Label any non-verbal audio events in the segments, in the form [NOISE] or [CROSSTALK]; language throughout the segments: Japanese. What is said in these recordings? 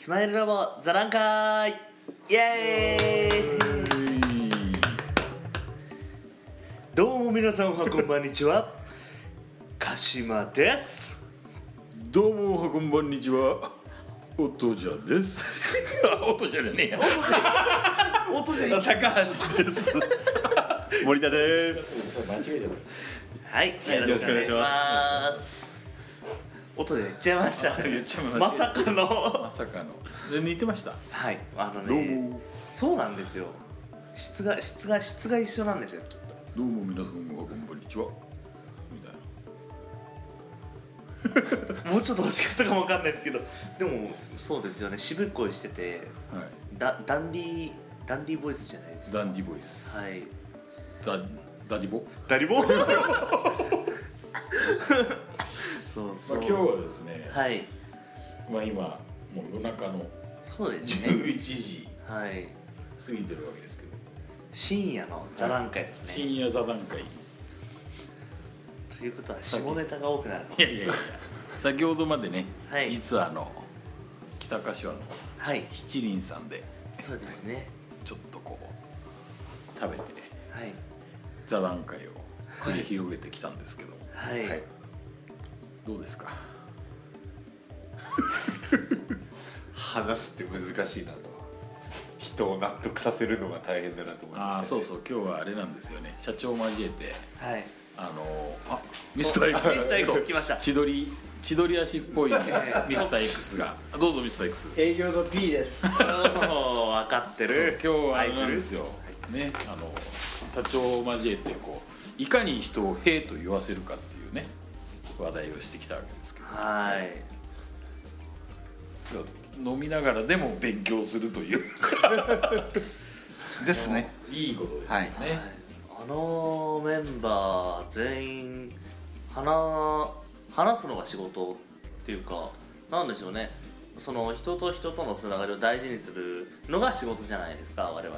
スマイルラボ座談会。イエーイ。どうも皆さんおはこんばんにちは。鹿島です。どうもおはこんばんにちは。おとじゃです。あおとじゃじゃねえ。や音じゃ高橋です。森田です。間違えちゃっはいよろしくお願いします音で言っちゃいました。た [LAUGHS] 言っちゃいままさかの。まさかの。で似てました？はい。あのどうねも。そうなんですよ。質が質が質が一緒なんですよ。どうも皆さんおはこんにちは。みたい [LAUGHS] もうちょっと欲しかったかもわかんないですけど。でもそうですよね。渋い声しててなはい。ダダンディダンディボイスじゃないですか。ダンディボイス、はい。ダダディボ、ダリボ？[LAUGHS] そうそう、まあ、今日はですね、はい。まあ今もう夜中のそうですね。11時はい。過ぎてるわけですけど。深夜の座談会ですね、深夜座談会。ということは下ネタが多くなるいやいやいや。先ほどまでね、はい。実はあの北柏のはい。七輪さんでそうですね。ちょっとこう食べてはい。座談会を繰り広げてきたんですけど、はい、はいどうですか？話すって難しいなと。人を納得させるのが大変だなと思いまああそうそう。今日はあれなんですよね。社長を交えてはい。あのあミスター X ミスター X 来ました。千鳥千鳥足っぽい、ね、ミスター X が。どうぞミスター X 営業の P です。おー分かってそうる今日はあれなんですよ、ねあの社長を交えてこういかに人を「へ」と言わせるかっていうね話題をしてきたわけですけど。はい。飲みながらでも勉強するという。[LAUGHS] ですね。いいことですよね、はい。あのメンバー全員話話すのが仕事っていうかなんでしょうね。その人と人とのつながりを大事にするのが仕事じゃないですか我々。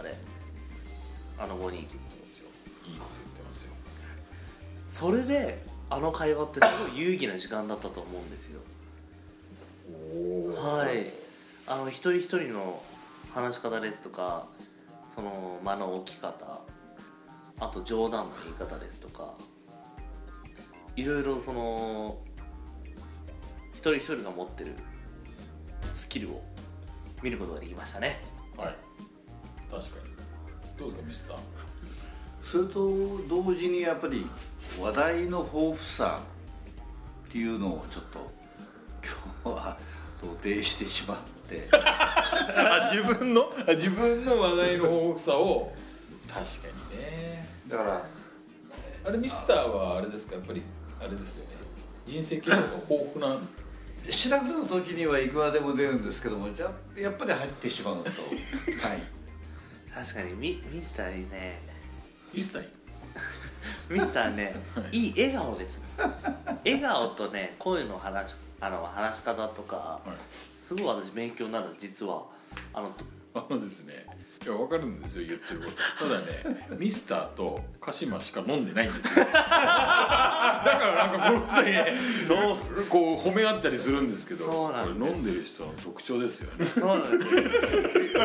あの5人。いいこと言ってますよ。それであの会話ってすごい有意義な時間だったと思うんですよ。はい。あの一人一人の話し方ですとかその間の置き方あと冗談の言い方ですとかいろいろその一人一人が持ってるスキルを見ることができましたね。はい。確かに。どうですかミスター？それと同時にやっぱり話題の豊富さっていうのをちょっと今日は露呈してしまって。[LAUGHS] あ自分の？あ自分の話題の豊富さを。確かにね。だから。あれミスターはあれですか？やっぱりあれですよね。人生経験が豊富な調べの時にはいくらでも出るんですけどもじゃあやっぱり入ってしまうと。[LAUGHS] はい。確かにミミスターにね。ミスター [LAUGHS] ミスターねいい笑顔です。笑顔とね声の話あの話し方とかはい。すごい私勉強になる実は。あの [LAUGHS] あのですねいや分かるんですよ言ってること。ただね [LAUGHS] ミスターと鹿島しか飲んでないんですよ。だからなんかこの二人ねそう。こう褒め合ったりするんですけどそうなんです。これ飲んでる人の特徴ですよね。そうなんです。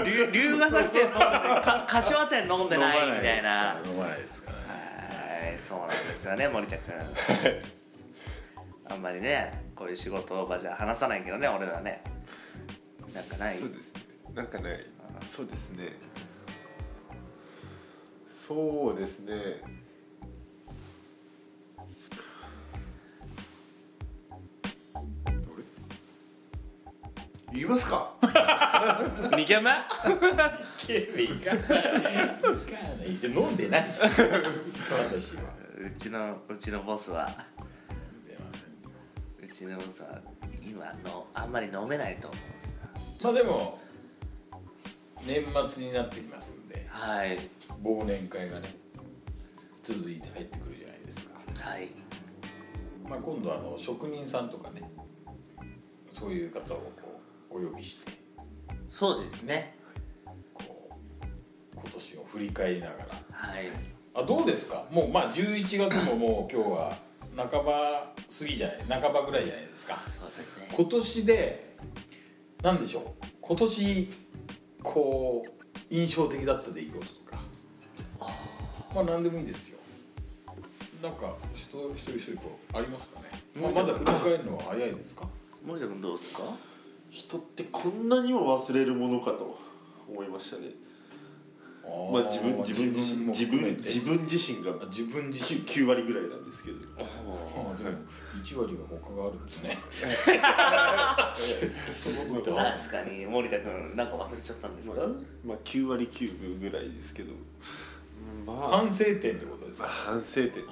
龍龍ヶ崎店飲んでか柏店飲んでないみたいな。飲まないですからね。はいそうなんですよね森田君。あんまりねこういう仕事場じゃ話さないけどね俺らね。なんかない？そうですね。なんかねあそうですね。そうですね言いますか？2軒目飲んでないし私は。うちのうちのボスは。うちのボスは今のあんまり飲めないと思うんですよまあでも年末になってきますんで。はい。忘年会がね続いて入ってくるじゃないですか、はい。まあ、今度あの職人さんとかねそういう方をこうお呼びして。そうですね。こう今年を振り返りながら。はい。あどうですか？もうまあ11月ももう今日は半ば過ぎじゃない半ばぐらいじゃないですか。そうですね。今年で何でしょう？今年こう印象的だった出来事とか。まあ何でもいいですよ。なんか人一人一人こうありますかね、まあ、まだ振り返るのは早いですか？森田君どうですか？人ってこんなにも忘れるものかと思いましたね。まあ自分自分自身も自分自分自身があ自分自身。9割ぐらいなんですけど。ああでも1割は他があるんですね。[LAUGHS] 確かに森田君なんか忘れちゃったんですか、まあ9割9分ぐらいですけど。まあ。反省点ってことですか？反省点ですね。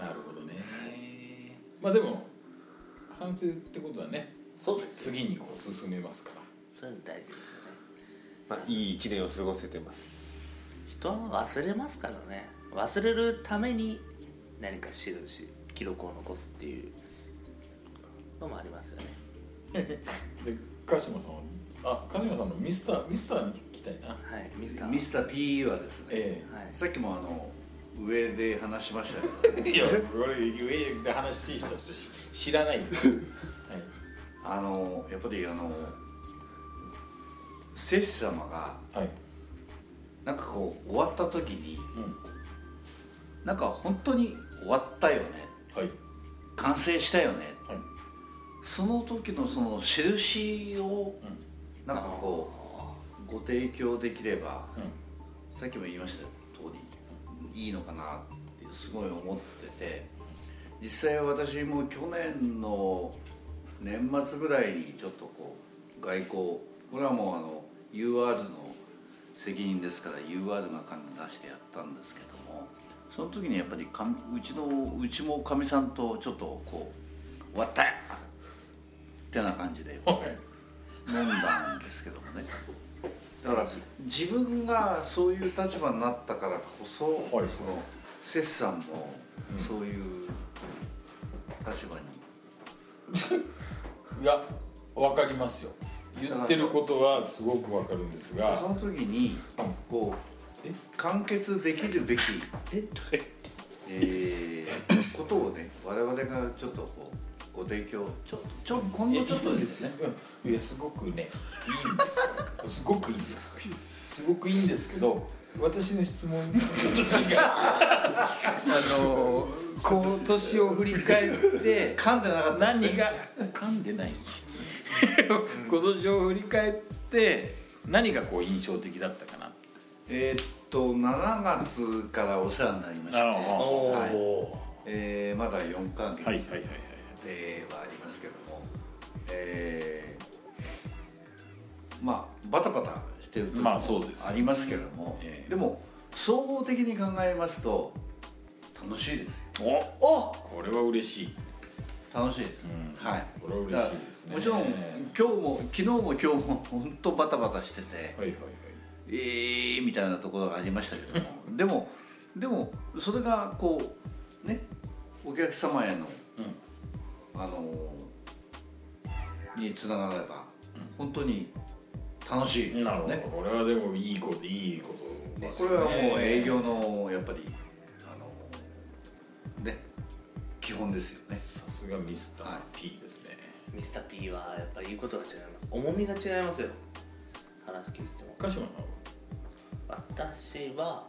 なるほどね。まあでも反省ってことはね。そうです。よ次にこう進めますから。そういうの大事ですよね。まあいい1年を過ごせてます。人は忘れますからね。忘れるために何か記し記録を残すっていうのもありますよね。[LAUGHS] で鹿島さんはあ鹿島さんのミスターミスターに聞きたいな。はいミスター。ミスター P はですね、えはい。さっきもあの上で話しましたけどえいや俺上で話した人知らないです、[LAUGHS] はい、あのやっぱりあの摂氏様がはい。なんかこう終わった時にうん。なんか本当に終わったよね。はい。完成したよね。はい。その時のその印をうなんかこうご提供できればんうん。さっきも言いました通りいいのかなってすごい思ってて実際私も去年の年末ぐらいにちょっとこう外交これはもうあの UR の責任ですから UR が金出してやったんですけどもその時にやっぱりかうちのうちもかみさんとちょっとこう終わったよってな感じではい。飲んだんですけどもね。[LAUGHS] だから自分がそういう立場になったからこそ、はい。そのセスさんもそういう立場に、[LAUGHS] いやわかりますよ。言ってることはすごくわかるんですが。その時にこう完結できるべき、え？[LAUGHS] ーことをね我々がちょっとこうご提供ちょっとちょほん。のちょっとですね。うんいやすごくねいいんですよ。すごくいいんですすごくいいんですけど私の質問 [LAUGHS] ちょっと違う。あの今年を振り返って噛んでなかった何が噛んでない今年を振り返って何がこう印象的だったかな。えーっと7月からお世話になりまして。はい。おえーまだ4ヶ月、はいはいはいはい。ではありますけども、えーまあバタバタしてる時もまあそうですよありますけども、ええ。でも総合的に考えますと楽しいですよ。おこれは嬉しい。楽しいです、うん。はい。これは嬉しいですね。もちろん今日も昨日も今日も本当バタバタしててはいはいはい。えーみたいなところがありましたけども。[LAUGHS] でもでもそれがこうねお客様へのあのにつながれば本当に楽しいなるほど、これはでもいいこといいことですこれはもう営業のやっぱりあのね基本ですよね。さすがミスターはい。P ですね、ミスター P はやっぱり言うことが違います。重みが違いますよ。話聞いても。鹿島さん私は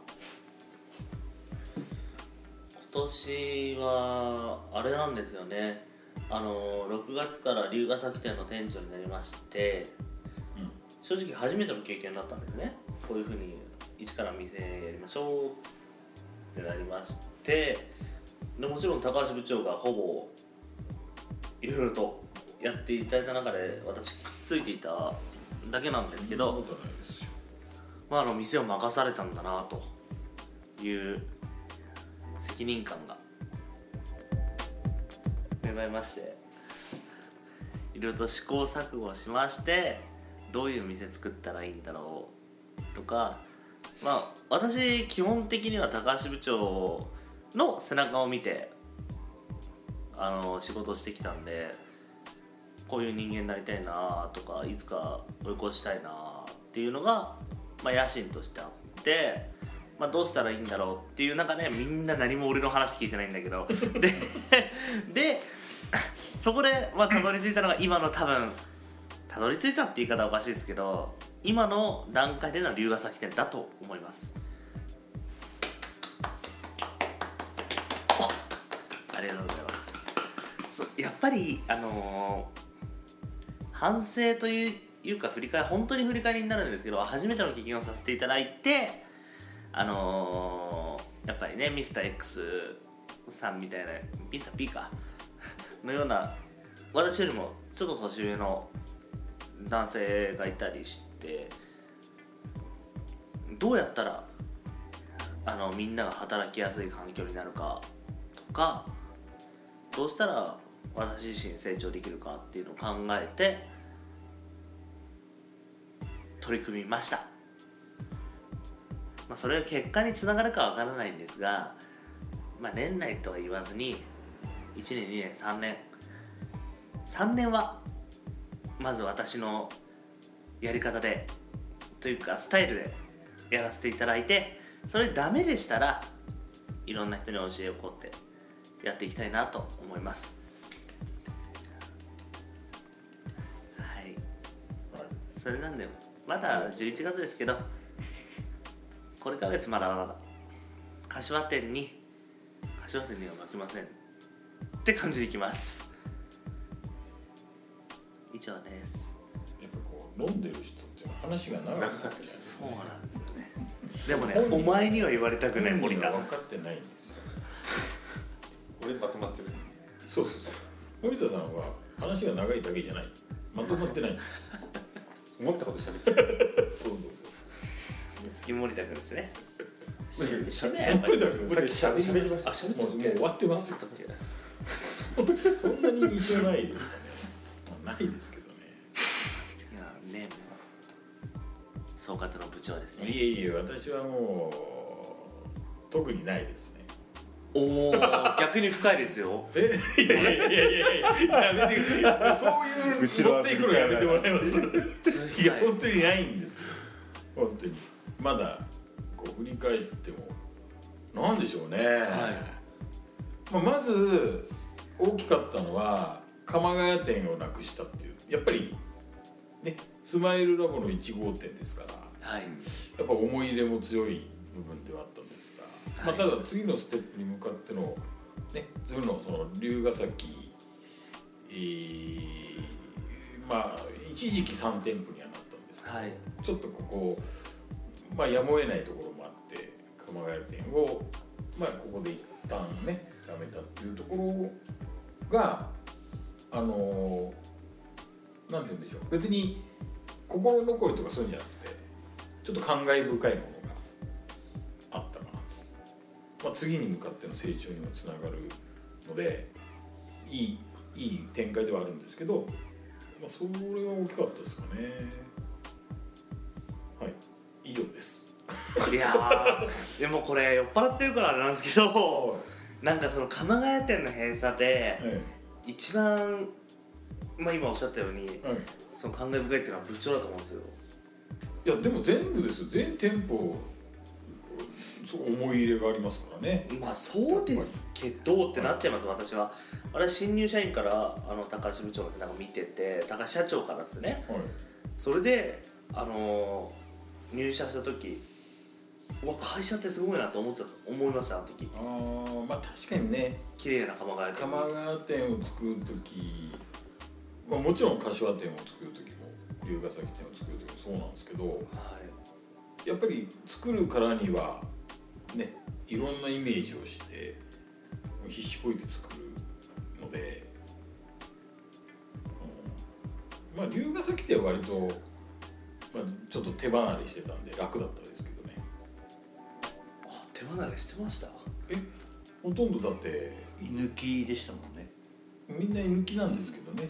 今年はあれなんですよね。あの6月から龍ヶ崎店の店長になりまして正直初めての経験だったんですね。こういうふうに一から店やりましょうってなりましてでもちろん高橋部長がほぼいろいろとやっていただいた中で私くっついていただけなんですけど、まあ、あの店を任されたんだなという責任感が芽生えましていろいろと試行錯誤しましてどういう店作ったらいいんだろうとかまあ私基本的には高橋部長の背中を見てあの仕事してきたんでこういう人間になりたいなとかいつか追い越したいなっていうのが、まあ、野心としてあって、まあ、どうしたらいいんだろうっていう中でみんな何も俺の話聞いてないんだけど。ででそこで、まあ、たどり着いたのが今の多分たどり着いたって言い方はおかしいですけど今の段階での龍ヶ崎店だと思います。ありがとうございます。そうやっぱりあのー反省といういうか振り返り本当に振り返りになるんですけど初めての経験をさせていただいてあのーやっぱりねミスター X さんみたいなミスター P か。のような私よりもちょっと年上の男性がいたりしてどうやったらあのみんなが働きやすい環境になるかとかどうしたら私自身成長できるかっていうのを考えて取り組みました、まあ、それが結果につながるかわからないんですが、まあ、年内とは言わずに1年2年3年。3年はまず私のやり方でというかスタイルでやらせていただいてそれダメでしたらいろんな人に教えをこってやっていきたいなと思います。はい。それなんでまだ11月ですけどこれからですまだまだ柏店に柏店には負けませんって感じでいきます。以上ですやっぱこう飲んでる人っていうのは話が長くなっちゃうそうなんですよね。でもねお前には言われたくない森田分かってないんですよ。俺まとまってるそう。そうそう森田さんは話が長いだけじゃない。まとまってないんです思ったこと喋ってるそうそうそう月森田君ですねしねやっぱり森田君さっき喋りましあ喋ったもうもう終わってますそんなに印象ないですかね、[LAUGHS] ないですけどね。いやね総括の部長ですね。いえいえ私はもう特にないですね。おお逆に深いですよ。えいやいやいやいやいややめてそういう持っていくのやめてもらえます。いやはい本当にないんですよ。本当に。まだこう振り返っても。なんでしょうね、まあ、まず大きかったのは鎌ヶ谷店をなくしたっていう。やっぱりねスマイルラボの1号店ですからはい。やっぱ思い入れも強い部分ではあったんですが、まあ、ただ次のステップに向かってのね次のその龍ヶ崎、えーまあ一時期3店舗にはなったんですけど、はい。ちょっとここまあやむを得ないところもあって鎌ヶ谷店をまあここで一旦ねやめたっていうところがあのーなんて言うんでしょう。別に心残りとかそういうんじゃなくてちょっと感慨深いものがあったかな。と、まあ、次に向かっての成長にもつながるのでいいいい展開ではあるんですけど、まあ、それは大きかったですかね。はい。以上です。いやー [LAUGHS] でもこれ酔っ払ってるからあれなんですけどなんかその鎌ヶ谷店の閉鎖でえ一番まあ今おっしゃったようにえはいその感慨深いっていうのは部長だと思うんですよ。いやでも全部ですよ。全店舗そう思い入れがありますからね。まあそうですけどってなっちゃいます私は。あれ新入社員からあの高橋部長の背中見てて高橋社長からですね。はい。それであのー入社した時うわ会社ってすごいなと思っちゃった。思いましたあの時。あーまあ確かにね。綺麗な鎌ヶ谷店。鎌ヶ谷店を作る時、まあ、もちろん柏店を作る時も龍ヶ崎店を作る時もそうなんですけどはい。やっぱり作るからにはねいろんなイメージをして必死こいて作るので、うん、まあ龍ヶ崎店は割と、まあ、ちょっと手離れしてたんで楽だったですけど手離れしてましたえほとんどだって。居抜きでしたもんね。みんな居抜きなんですけどね。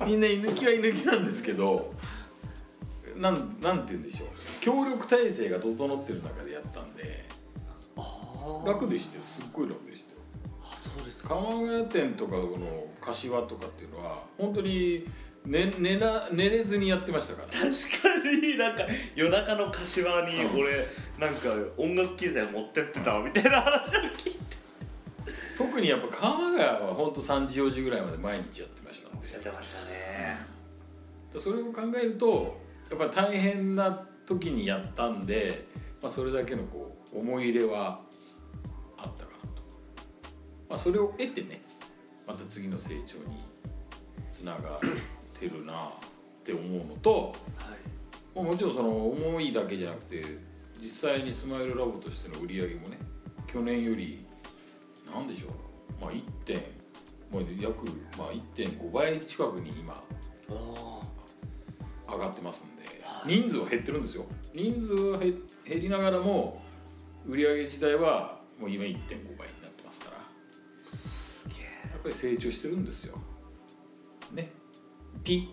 [LAUGHS] みんな居抜きは居抜きなんですけどなんなんて言うんでしょう。協力体制が整ってる中でやったんであ楽でしてすっごい楽でしたよ。あそうですか。鎌ヶ谷店とかこの柏とかっていうのは本当に寝寝な寝れずにやってましたから。確かになんか夜中の柏に俺なんか音楽機材持ってってたわみたいな話を聞いて。特にやっぱ川川は本当3時4時ぐらいまで毎日やってましたので。おってましたね。それを考えるとやっぱり大変な時にやったんで、まあ、それだけのこう思い入れはあったかなと、まあ、それを得てねまた次の成長につながってるなって思うのと、まあもちろんその思いだけじゃなくて実際にスマイルラボとしての売り上げもね去年より何でしょうまあ1点、まあ、約、まあ、1.5倍近くに今上がってますんで人数は減ってるんですよ。人数は減減りながらも売り上げ自体はもう今1.5倍になってますから。すげえ。やっぱり成長してるんですよ。ねピ。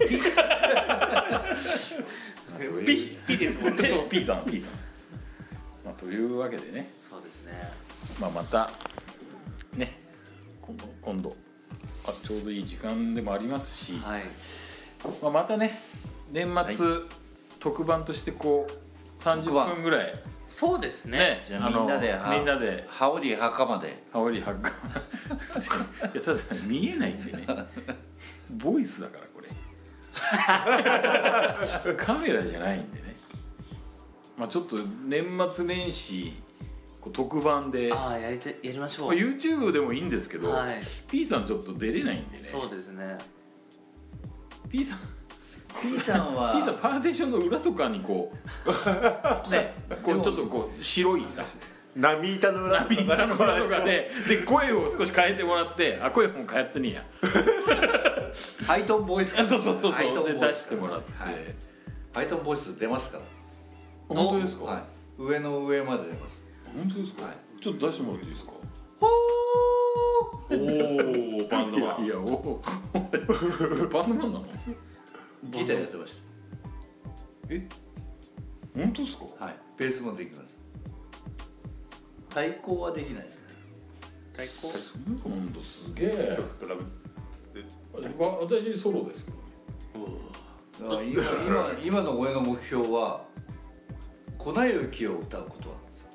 [LAUGHS] ピピですもんね。そう P さん P さん、まあ、というわけでね、そうですね。まあ、またね今度今度あちょうどいい時間でもありますし、はい。まあ、またね年末、特番としてこう30分ぐらい。そうですね。みんなでみんなで。羽織墓まで。羽織はっかいやただ見えないんでねボイスだからこれ。カメラじゃないんでね。まあちょっと年末年始こう特番で、ああやりてやりましょう。まあ YouTube でもいいんですけど、はい。P さんちょっと出れないんでね。そうですね。P さん P さんは [LAUGHS] P さんパーテーションの裏とかにこうねこうちょっとこう白いさ。波板の裏波板の裏とかでで声を少し変えてもらってあ声も変えてねえやハイトーンボイスあそうそうそう。ハイトそうで出ーンボイスしてもらって、はい。ハイトーンボイス出ますから。本当ですか、はい。上の上まで出ます。本当ですか、はい。ちょっと出してもらっていいですか？おおバンドマン。いやおおバンドマンなの？ギターやってまし本当ですか？たはい。ベースもできます。太鼓はできないですね。太鼓なんだすげえ。ドラムわ私ソロですけどねだから今今今の俺の目標は粉雪を歌うことなんですよ。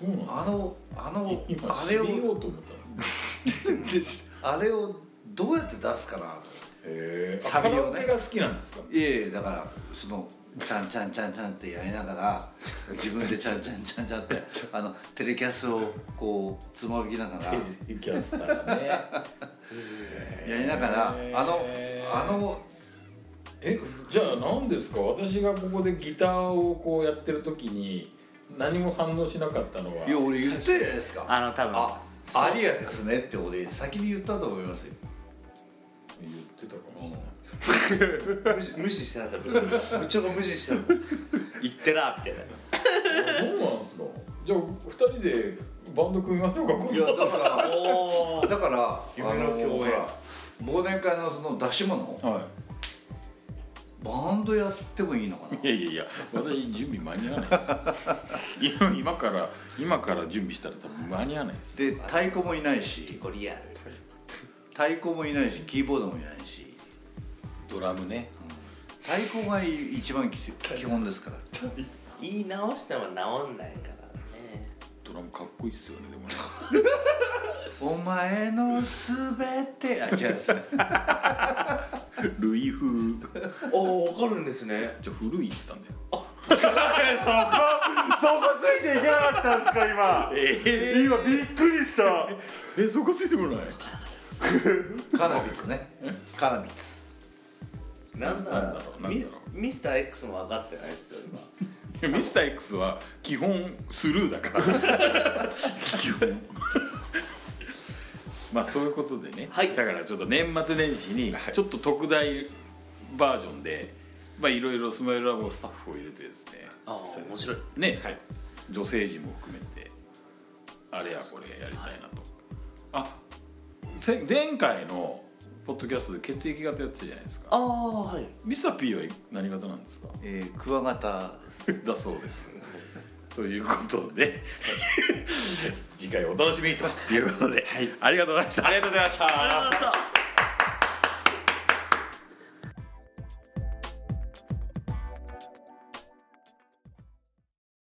そうなんだあのあの今あれを締めようと思ったの？あれをどうやって出すかなと。へえサビをねカラオケが好きなんですか？いえいえだからそのチャンチャンチャンチャンってやりながら自分でチャンチャンチャンチャンって [LAUGHS] あのテレキャスをこうつまびきながらテレビキャスターね。やりながらあのあのえじゃあ何ですか？私がここでギターをこうやってる時に何も反応しなかったのは。いや俺言ったじゃないですか。あの多分。あアリアですねって俺先に言ったと思いますよ。言ってたかもしれな。い無視無視してなかった部長が。無視したの。言ってらみたいな。そうなんですか。じゃあ二人でバンド組みましょうか今いや度だからだから夢の共演。忘年会のその出し物。はバンドやってもいいのかな。いいやいやいや。私準備間に合わないです。よ今今から今から準備したら多分間に合わないです。で太鼓もいないし。結構リアル太鼓もいないしキーボードもいないし。ドラムね。太鼓が一番基基本ですから。[LAUGHS] 言い直しても治んないからね。ドラムかっこいいっすよねでもね。お前のすべてあ違う。ですねルイ風。おお分かるんですね。じゃあ古いっつったんだよそこ [LAUGHS] そこついていけなかったんですか今。え今びっくりした。えそこついてこない [LAUGHS] カナビツね。カナビツなんだなんだろうなんミだろう。ミスター X も分かってないですよ今。ミスター X は基本スルーだから。基本。まあそういうことでね、はい。だからちょっと年末年始にちょっと特大バージョンでまあいろいろスマイルラボスタッフを入れてですね。ああ面白い。ね、女性陣も含めてあれやこれやりたいなと、あせ前回のポッドキャストで血液型やってたじゃないですか。ああはい。ミスター P は何型なんですか？えー、クワガタです。だそうです。[LAUGHS] ということで。[LAUGHS] 次回お楽しみにということで、ありがとうござい。ありがとうございました。ありがとうございました